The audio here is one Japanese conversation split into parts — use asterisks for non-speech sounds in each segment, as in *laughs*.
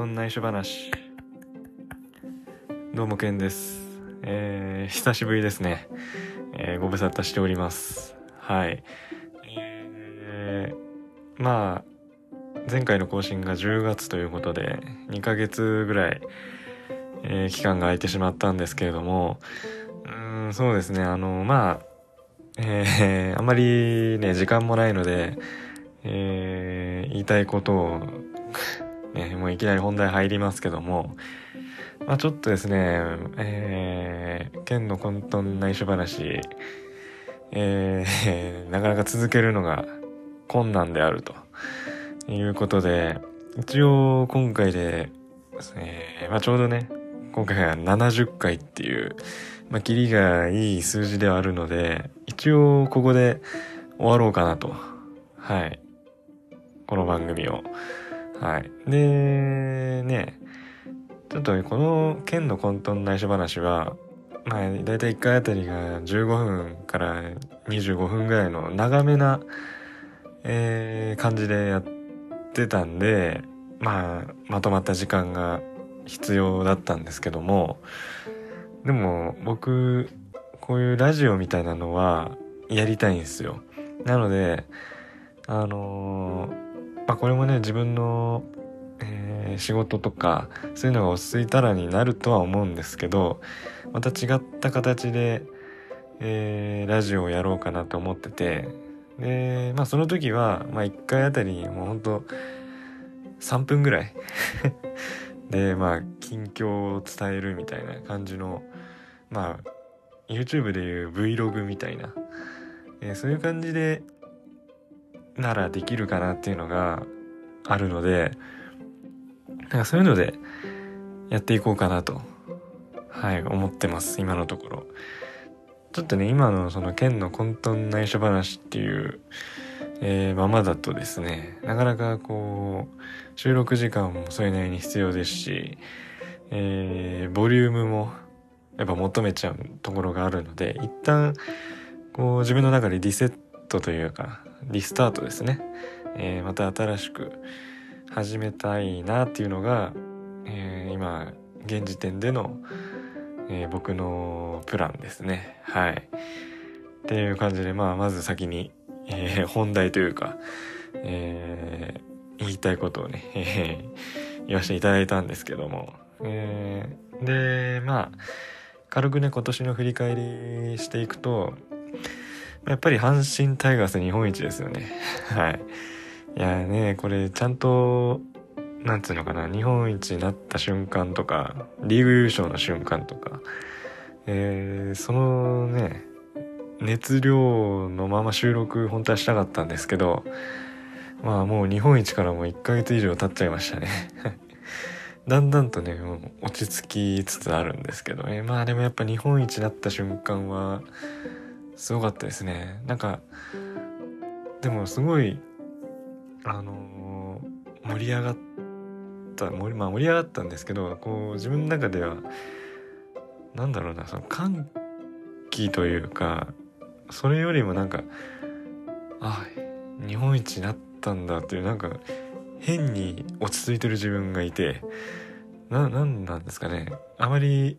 トン内緒話。どうもケンです。えー、久しぶりですね、えー、ご無沙汰しております。はい。えー、まあ前回の更新が10月ということで2ヶ月ぐらい、えー、期間が空いてしまったんですけれどもうんそうですね。あのまあえー、あんまりね時間もないのでえー、言いたいことをね、もういきなり本題入りますけども、まあちょっとですね、えー、剣の混沌内緒話、えー、*laughs* なかなか続けるのが困難であるということで、一応今回で、えー、まあちょうどね、今回が70回っていう、まあ、キリがいい数字ではあるので、一応ここで終わろうかなと。はい。この番組を。はい。で、ね、ちょっとこの剣の混沌内緒話は、まあ、だいたい1回あたりが15分から25分ぐらいの長めな、えー、感じでやってたんで、まあ、まとまった時間が必要だったんですけども、でも僕、こういうラジオみたいなのはやりたいんですよ。なので、あのーまあこれもね自分の、えー、仕事とかそういうのが落ち着いたらになるとは思うんですけどまた違った形で、えー、ラジオをやろうかなと思っててでまあその時は、まあ、1回あたりもうほんと3分ぐらい *laughs* でまあ近況を伝えるみたいな感じのまあ YouTube でいう Vlog みたいな、えー、そういう感じでならできるかなっていうのがあるので、なんかそういうのでやっていこうかなと、はい、思ってます、今のところ。ちょっとね、今のその県の混沌内緒話っていう、えー、ままだとですね、なかなかこう、収録時間もそれなりに必要ですし、えー、ボリュームもやっぱ求めちゃうところがあるので、一旦、こう自分の中でリセットというか、リスタートですね、えー、また新しく始めたいなっていうのが、えー、今現時点での、えー、僕のプランですね。はい。っていう感じでまあまず先に、え、本題というか、え、言いたいことをね、*laughs* え、言わせていただいたんですけども、え、でまあ軽くね今年の振り返りしていくとやっぱり阪神タイガース日本一ですよね。*laughs* はい。いやね、これちゃんと、なんつうのかな、日本一になった瞬間とか、リーグ優勝の瞬間とか、えー、そのね、熱量のまま収録本当はしたかったんですけど、まあもう日本一からもう1ヶ月以上経っちゃいましたね。*laughs* だんだんとね、もう落ち着きつつあるんですけどね。まあでもやっぱ日本一になった瞬間は、すごかったですね。なんかでもすごいあのー、盛り上がった盛り,、まあ、盛り上がったんですけどこう自分の中ではなんだろうなその歓喜というかそれよりもなんかあ日本一になったんだっていうなんか変に落ち着いてる自分がいてななんなんですかね。あまり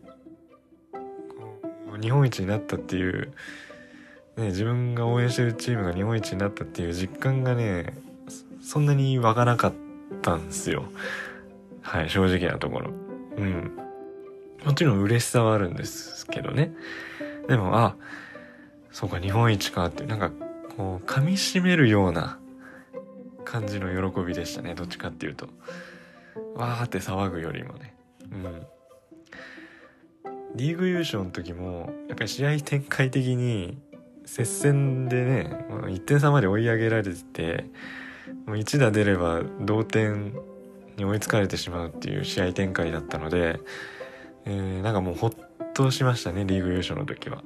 日本一になったっていうね、自分が応援してるチームが日本一になったっていう実感がね、そんなに湧かなかったんですよ。はい、正直なところ。うん。もちろん嬉しさはあるんですけどね。でも、あ、そうか、日本一かって、なんか、こう、噛み締めるような感じの喜びでしたね。どっちかっていうと。わーって騒ぐよりもね。うん。リーグ優勝の時も、やっぱり試合展開的に、接戦でね1点差まで追い上げられてもう1打出れば同点に追いつかれてしまうっていう試合展開だったので、えー、なんかもうほっとしましたねリーグ優勝の時は。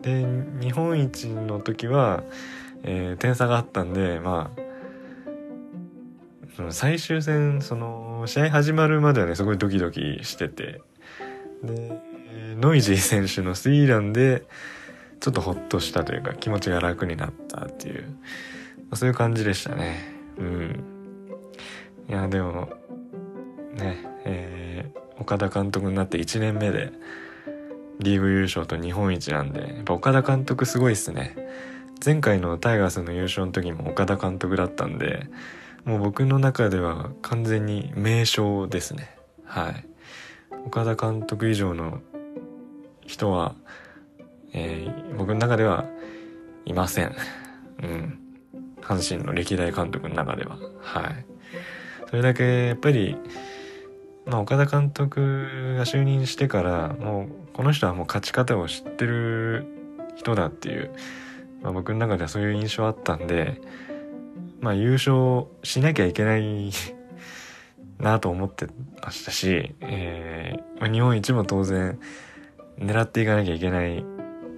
で日本一の時は、えー、点差があったんでまあ最終戦その試合始まるまではねすごいドキドキしててでノイジー選手のスリーランでちょっとほっとしたというか気持ちが楽になったっていう、まあ、そういう感じでしたね。うん。いや、でも、ね、えー、岡田監督になって1年目で、リーグ優勝と日本一なんで、やっぱ岡田監督すごいっすね。前回のタイガースの優勝の時も岡田監督だったんで、もう僕の中では完全に名将ですね。はい。岡田監督以上の人は、えー、僕の中ではいません。うん。阪神の歴代監督の中では。はい。それだけ、やっぱり、まあ、岡田監督が就任してから、もう、この人はもう勝ち方を知ってる人だっていう、まあ、僕の中ではそういう印象あったんで、まあ、優勝しなきゃいけない *laughs* なと思ってましたし、えー、ま、日本一も当然狙っていかなきゃいけないっ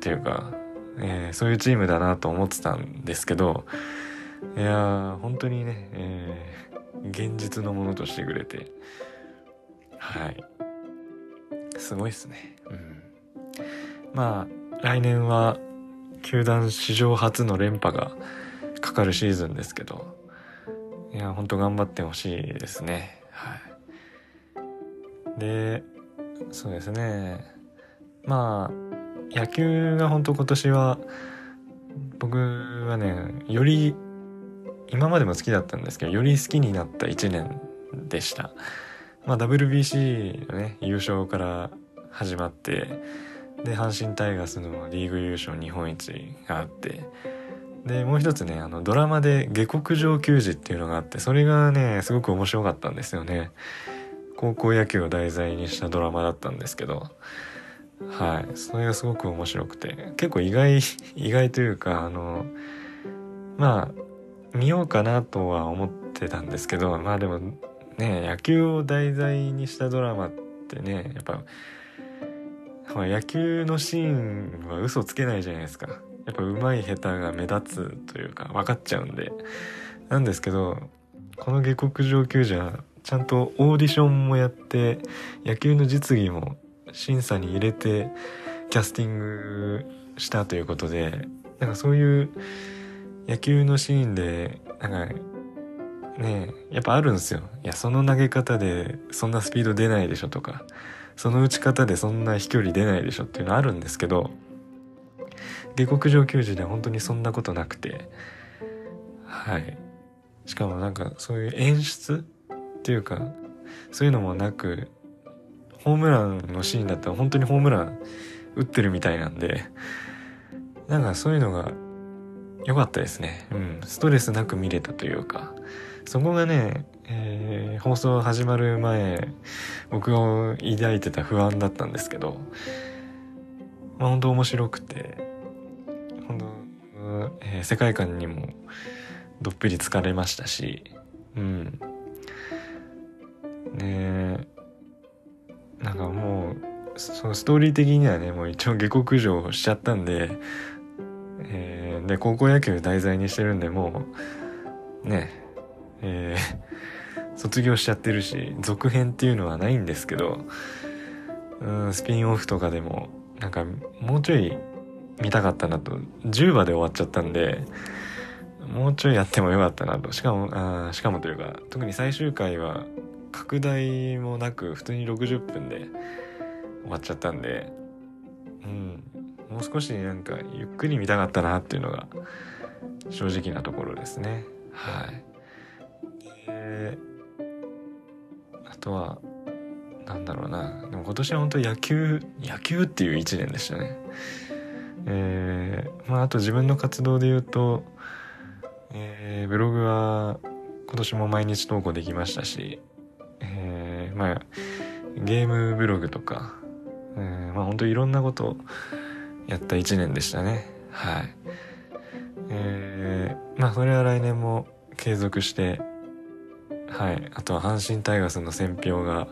ていうか、えー、そういうチームだなと思ってたんですけど、いやー、本当にね、えー、現実のものとしてくれて、はい。すごいっすね。うん。まあ、来年は、球団史上初の連覇がかかるシーズンですけど、いや、本当頑張ってほしいですね。はい。で、そうですね。まあ、野球が本当今年は、僕はね、より今までも好きだったんですけど、より好きになった1年でした。まあ WBC のね、優勝から始まって、で、阪神タイガースのリーグ優勝日本一があって、で、もう一つね、あの、ドラマで下克上球児っていうのがあって、それがね、すごく面白かったんですよね。高校野球を題材にしたドラマだったんですけど、はい。それがすごく面白くて、結構意外、*laughs* 意外というか、あの、まあ、見ようかなとは思ってたんですけどまあでもね野球を題材にしたドラマってねやっぱ、まあ、野球のシーンは嘘つけないじゃないですか。やっぱ上手い下手が目立つというか分かっちゃうんで。なんですけどこの下克上級じゃちゃんとオーディションもやって野球の実技も審査に入れてキャスティングしたということでなんかそういう野球のシーンで、なんか、ねやっぱあるんですよ。いや、その投げ方でそんなスピード出ないでしょとか、その打ち方でそんな飛距離出ないでしょっていうのあるんですけど、下克上球児では本当にそんなことなくて、はい。しかもなんかそういう演出っていうか、そういうのもなく、ホームランのシーンだったら本当にホームラン打ってるみたいなんで、なんかそういうのが良かったですね。うん。ストレスなく見れたというか、そこがね、えー、放送始まる前、僕が抱いてた不安だったんですけど、まあ本当面白くて、本当、えー、世界観にもどっぷり疲れましたし、うん。ねなんかもう、そのストーリー的にはね、もう一応下克上しちゃったんで、えー、で、高校野球題材にしてるんで、もう、ね、えー、卒業しちゃってるし、続編っていうのはないんですけど、うん、スピンオフとかでも、なんか、もうちょい見たかったなと、10話で終わっちゃったんで、もうちょいやってもよかったなと。しかも、あしかもというか、特に最終回は、拡大もなく、普通に60分で終わっちゃったんで、うん、もう少しなんかゆっくり見たかったなっていうのが正直なところですね。はい。で、あとは、なんだろうな。でも今年は本当野球、野球っていう一年でしたね。えー、まああと自分の活動で言うと、えー、ブログは今年も毎日投稿できましたし、えー、まあゲームブログとか、えー、まあ本当いろんなことをやった一年でしたね。はい。えー、まあそれは来年も継続して、はい。あとは阪神タイガースの選評が、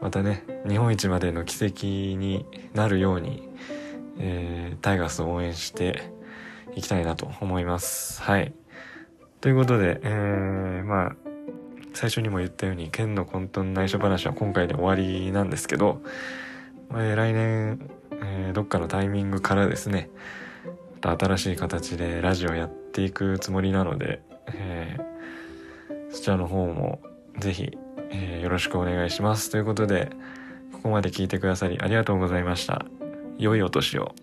またね、日本一までの奇跡になるように、えー、タイガースを応援していきたいなと思います。はい。ということで、えー、まあ、最初にも言ったように、県の混沌内緒話は今回で終わりなんですけど、えー、来年、えー、どっかのタイミングからですね、また新しい形でラジオやっていくつもりなので、えー、そちらの方もぜひ、えー、よろしくお願いします。ということで、ここまで聞いてくださりありがとうございました。良いお年を。